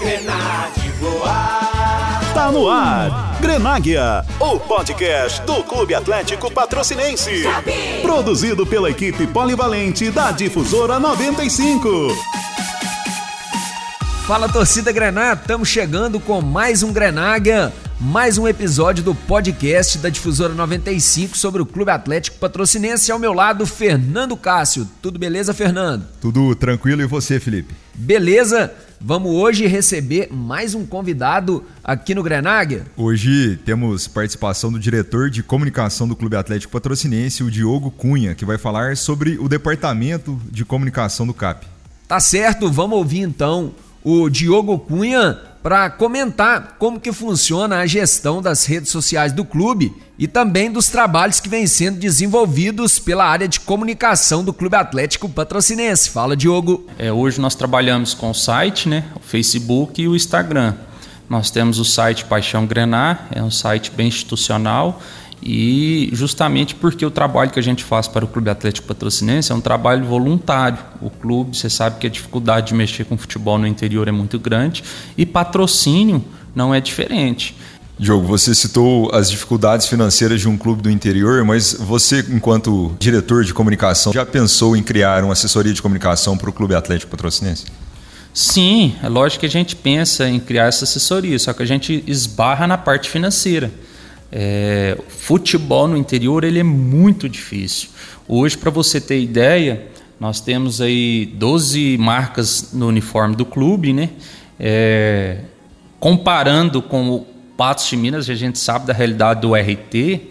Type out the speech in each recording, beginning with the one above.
Grenade voar. Tá no ar. Grenáguia, o podcast do Clube Atlético Patrocinense. Produzido pela equipe polivalente da Difusora 95. Fala torcida Grená, estamos chegando com mais um Grenáguia, mais um episódio do podcast da Difusora 95 sobre o Clube Atlético Patrocinense. Ao meu lado, Fernando Cássio. Tudo beleza, Fernando? Tudo tranquilo e você, Felipe? Beleza? Vamos hoje receber mais um convidado aqui no Grenáguia. Hoje temos participação do diretor de comunicação do Clube Atlético Patrocinense, o Diogo Cunha, que vai falar sobre o departamento de comunicação do CAP. Tá certo, vamos ouvir então o Diogo Cunha para comentar como que funciona a gestão das redes sociais do clube e também dos trabalhos que vêm sendo desenvolvidos pela área de comunicação do Clube Atlético Patrocinense. Fala, Diogo. É, hoje nós trabalhamos com o site, né, o Facebook e o Instagram. Nós temos o site Paixão Grenar, é um site bem institucional e justamente porque o trabalho que a gente faz para o Clube Atlético Patrocinense é um trabalho voluntário. O clube, você sabe que a dificuldade de mexer com futebol no interior é muito grande e patrocínio não é diferente. Diogo, você citou as dificuldades financeiras de um clube do interior, mas você, enquanto diretor de comunicação, já pensou em criar uma assessoria de comunicação para o Clube Atlético Patrocinense? Sim, é lógico que a gente pensa em criar essa assessoria, só que a gente esbarra na parte financeira. É, futebol no interior ele é muito difícil. Hoje, para você ter ideia, nós temos aí 12 marcas no uniforme do clube, né? É, comparando com o Patos de Minas, a gente sabe da realidade do RT,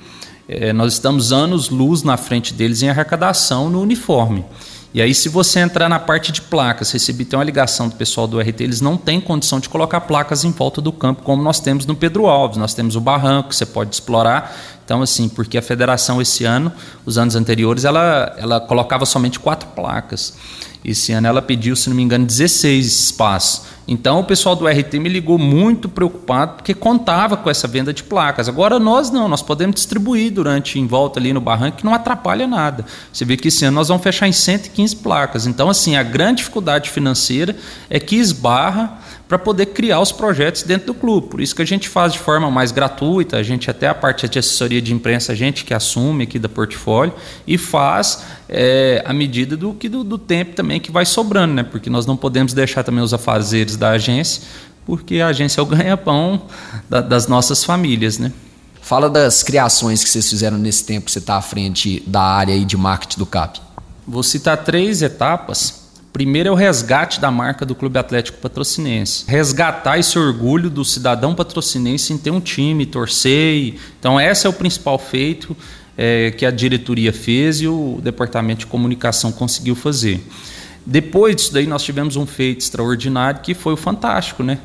é, nós estamos anos luz na frente deles em arrecadação no uniforme. E aí, se você entrar na parte de placas, receber tem uma ligação do pessoal do RT, eles não têm condição de colocar placas em volta do campo, como nós temos no Pedro Alves. Nós temos o barranco, que você pode explorar. Então, assim, porque a federação esse ano, os anos anteriores, ela, ela colocava somente quatro placas. Esse ano ela pediu, se não me engano, 16 espaços. Então o pessoal do RT me ligou muito preocupado porque contava com essa venda de placas. Agora nós não, nós podemos distribuir durante em volta ali no barranco que não atrapalha nada. Você vê que esse ano nós vamos fechar em 115 placas. Então assim, a grande dificuldade financeira é que esbarra para poder criar os projetos dentro do clube. Por isso que a gente faz de forma mais gratuita, a gente até a parte de assessoria de imprensa, a gente que assume aqui da portfólio e faz é, à medida do que do, do, tempo também que vai sobrando, né? Porque nós não podemos deixar também os afazeres da agência, porque a agência é o ganha-pão da, das nossas famílias, né? Fala das criações que vocês fizeram nesse tempo que você está à frente da área de marketing do CAP. Vou citar três etapas Primeiro é o resgate da marca do Clube Atlético Patrocinense. Resgatar esse orgulho do cidadão patrocinense em ter um time, torcer. Então, esse é o principal feito é, que a diretoria fez e o departamento de comunicação conseguiu fazer. Depois disso daí, nós tivemos um feito extraordinário que foi o Fantástico, né?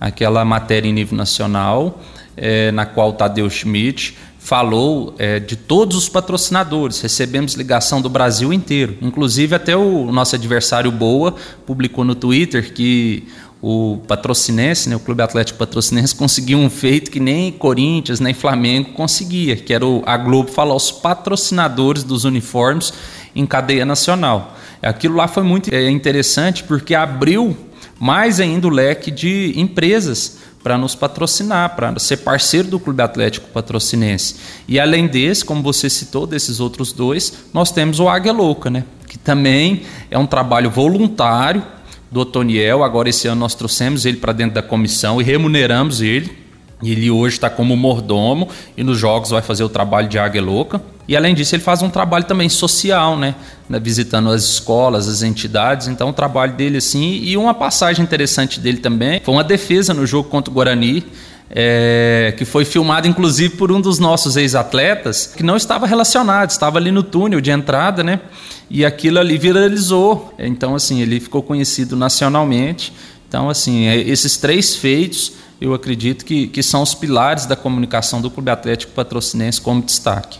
Aquela matéria em nível nacional, é, na qual Tadeu Schmidt falou é, de todos os patrocinadores. Recebemos ligação do Brasil inteiro. Inclusive, até o nosso adversário Boa publicou no Twitter que o Patrocinense, né, o Clube Atlético Patrocinense, conseguiu um feito que nem Corinthians, nem Flamengo conseguia, que era o, a Globo falar os patrocinadores dos uniformes em cadeia nacional. Aquilo lá foi muito é, interessante porque abriu mais ainda o leque de empresas para nos patrocinar, para ser parceiro do Clube Atlético Patrocinense. E além desse, como você citou, desses outros dois, nós temos o Águia Louca, né? que também é um trabalho voluntário do Otoniel. Agora, esse ano, nós trouxemos ele para dentro da comissão e remuneramos ele ele hoje está como mordomo e nos jogos vai fazer o trabalho de águia louca. E além disso, ele faz um trabalho também social, né? Visitando as escolas, as entidades. Então, o trabalho dele, assim. E uma passagem interessante dele também foi uma defesa no jogo contra o Guarani. É, que foi filmado inclusive por um dos nossos ex-atletas, que não estava relacionado, estava ali no túnel de entrada, né? E aquilo ali viralizou. Então, assim, ele ficou conhecido nacionalmente. Então, assim, é, esses três feitos eu acredito que, que são os pilares da comunicação do Clube Atlético Patrocinense como destaque.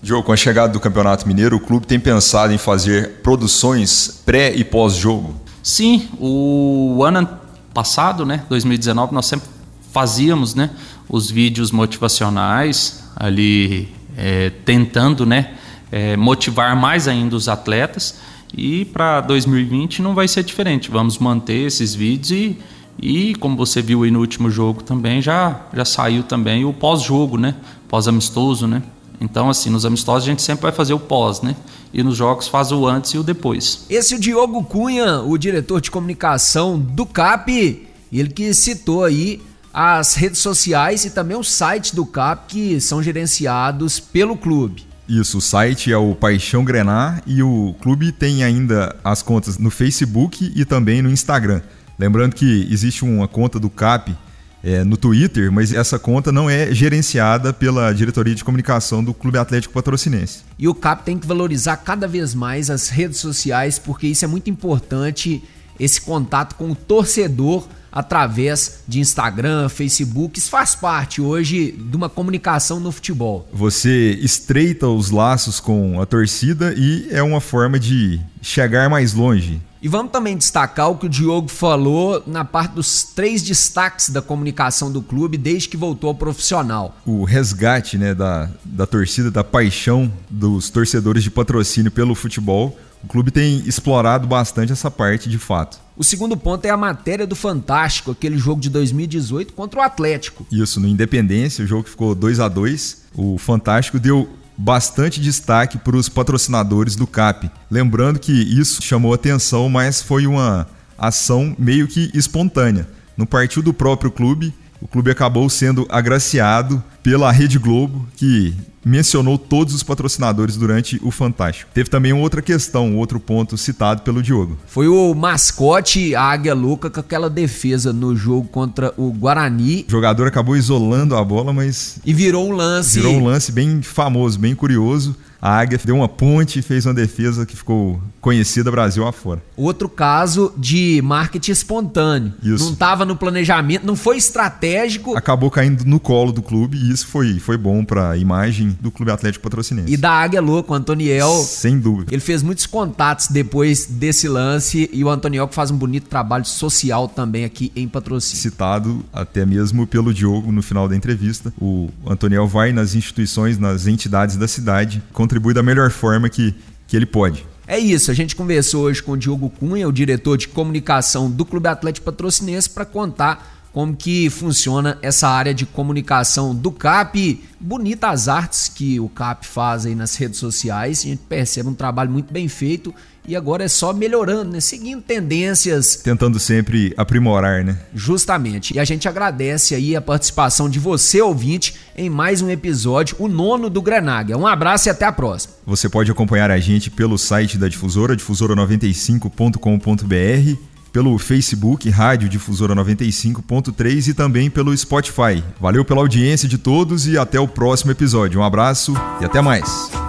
Diogo, com a chegada do Campeonato Mineiro, o clube tem pensado em fazer produções pré e pós-jogo? Sim, o ano passado, né, 2019, nós sempre fazíamos, né, os vídeos motivacionais ali é, tentando, né, é, motivar mais ainda os atletas e para 2020 não vai ser diferente. Vamos manter esses vídeos e E como você viu aí no último jogo também, já, já saiu também o pós-jogo, né? Pós-amistoso, né? Então, assim, nos amistosos a gente sempre vai fazer o pós, né? E nos jogos faz o antes e o depois. Esse é o Diogo Cunha, o diretor de comunicação do CAP, ele que citou aí as redes sociais e também o site do CAP que são gerenciados pelo clube. Isso, o site é o Paixão Grenar e o clube tem ainda as contas no Facebook e também no Instagram. Lembrando que existe uma conta do CAP é, no Twitter, mas essa conta não é gerenciada pela diretoria de comunicação do Clube Atlético Patrocinense. E o CAP tem que valorizar cada vez mais as redes sociais, porque isso é muito importante, esse contato com o torcedor através de Instagram, Facebook. Isso faz parte hoje de uma comunicação no futebol. Você estreita os laços com a torcida e é uma forma de chegar mais longe. E vamos também destacar o que o Diogo falou na parte dos três destaques da comunicação do clube desde que voltou ao profissional. O resgate né, da, da torcida, da paixão dos torcedores de patrocínio pelo futebol. O clube tem explorado bastante essa parte de fato. O segundo ponto é a matéria do Fantástico, aquele jogo de 2018 contra o Atlético. Isso, no Independência, o jogo ficou 2 a 2 O Fantástico deu bastante destaque para os patrocinadores do CAP. Lembrando que isso chamou atenção, mas foi uma ação meio que espontânea. Não partiu do próprio clube, o clube acabou sendo agraciado pela Rede Globo, que mencionou todos os patrocinadores durante o Fantástico. Teve também outra questão, outro ponto citado pelo Diogo. Foi o mascote a Águia Louca com aquela defesa no jogo contra o Guarani. O jogador acabou isolando a bola, mas. E virou um lance. Virou um lance bem famoso, bem curioso. A Águia deu uma ponte e fez uma defesa que ficou conhecida Brasil afora. Outro caso de marketing espontâneo. Isso. Não estava no planejamento, não foi estratégico. Acabou caindo no colo do clube e isso foi, foi bom para a imagem do Clube Atlético Patrocinense. E da Águia Louca, o Antoniel. Sem dúvida. Ele fez muitos contatos depois desse lance e o Antoniel que faz um bonito trabalho social também aqui em patrocínio. Citado até mesmo pelo Diogo no final da entrevista. O Antoniel vai nas instituições, nas entidades da cidade, contribui da melhor forma que, que ele pode. É isso, a gente conversou hoje com o Diogo Cunha, o diretor de comunicação do Clube Atlético Patrocinense, para contar como que funciona essa área de comunicação do CAP. Bonitas artes que o CAP faz aí nas redes sociais, a gente percebe um trabalho muito bem feito e agora é só melhorando, né? Seguindo tendências. Tentando sempre aprimorar, né? Justamente. E a gente agradece aí a participação de você, ouvinte, em mais um episódio, o nono do Grenaga. Um abraço e até a próxima. Você pode acompanhar a gente pelo site da difusora, difusora95.com.br pelo Facebook Rádio Difusora 95.3 e também pelo Spotify. Valeu pela audiência de todos e até o próximo episódio. Um abraço e até mais.